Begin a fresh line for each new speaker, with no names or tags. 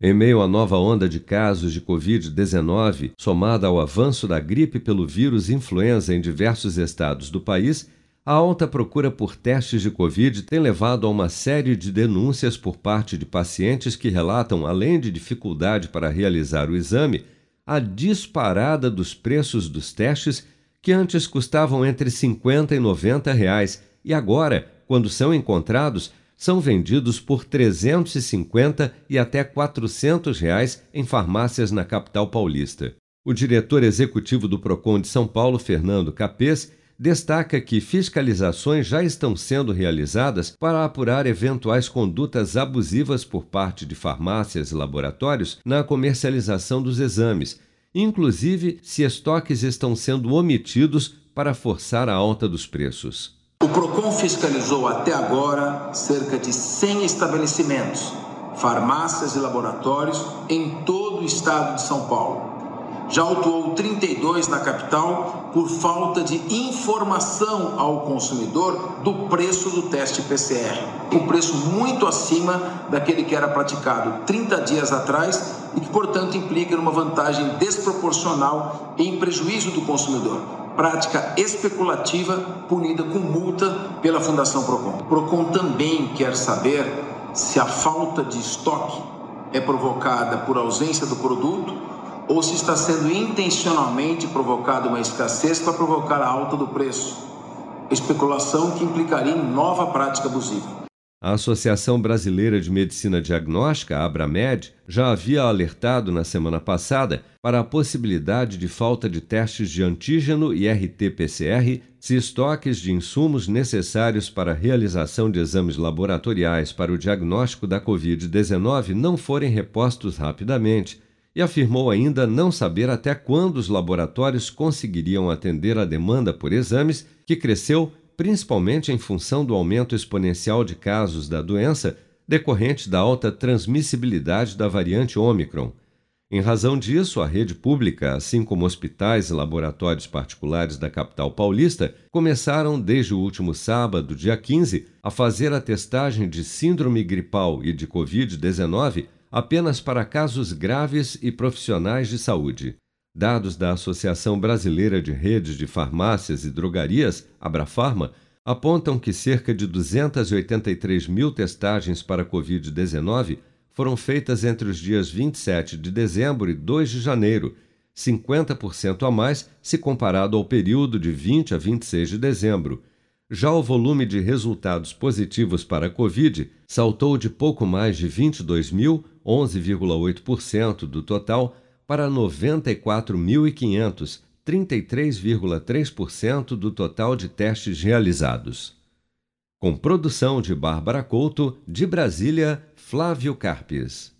Em meio à nova onda de casos de Covid-19, somada ao avanço da gripe pelo vírus influenza em diversos estados do país, a alta procura por testes de Covid tem levado a uma série de denúncias por parte de pacientes que relatam, além de dificuldade para realizar o exame, a disparada dos preços dos testes que antes custavam entre 50 e 90 reais e agora, quando são encontrados, são vendidos por 350 e até 400 reais em farmácias na capital paulista. O diretor executivo do Procon de São Paulo, Fernando Capês, destaca que fiscalizações já estão sendo realizadas para apurar eventuais condutas abusivas por parte de farmácias e laboratórios na comercialização dos exames, inclusive se estoques estão sendo omitidos para forçar a alta dos preços.
O PROCON fiscalizou até agora cerca de 100 estabelecimentos, farmácias e laboratórios em todo o estado de São Paulo. Já autuou 32 na capital por falta de informação ao consumidor do preço do teste PCR. Um preço muito acima daquele que era praticado 30 dias atrás e que, portanto, implica uma vantagem desproporcional em prejuízo do consumidor prática especulativa punida com multa pela Fundação Procon. Procon também quer saber se a falta de estoque é provocada por ausência do produto ou se está sendo intencionalmente provocada uma escassez para provocar a alta do preço. Especulação que implicaria em nova prática abusiva.
A Associação Brasileira de Medicina Diagnóstica, Abramed, já havia alertado na semana passada para a possibilidade de falta de testes de antígeno e RT-PCR se estoques de insumos necessários para a realização de exames laboratoriais para o diagnóstico da Covid-19 não forem repostos rapidamente, e afirmou ainda não saber até quando os laboratórios conseguiriam atender a demanda por exames, que cresceu principalmente em função do aumento exponencial de casos da doença decorrente da alta transmissibilidade da variante Ômicron. Em razão disso, a rede pública, assim como hospitais e laboratórios particulares da capital paulista, começaram desde o último sábado, dia 15, a fazer a testagem de síndrome gripal e de Covid-19 apenas para casos graves e profissionais de saúde. Dados da Associação Brasileira de Redes de Farmácias e Drogarias, Abrafarma, apontam que cerca de 283 mil testagens para Covid-19 foram feitas entre os dias 27 de dezembro e 2 de janeiro, 50% a mais se comparado ao período de 20 a 26 de dezembro. Já o volume de resultados positivos para a Covid saltou de pouco mais de 22 mil, 11,8% do total, para 94.500, 33,3% do total de testes realizados. Com produção de Bárbara Couto, de Brasília, Flávio Carpes.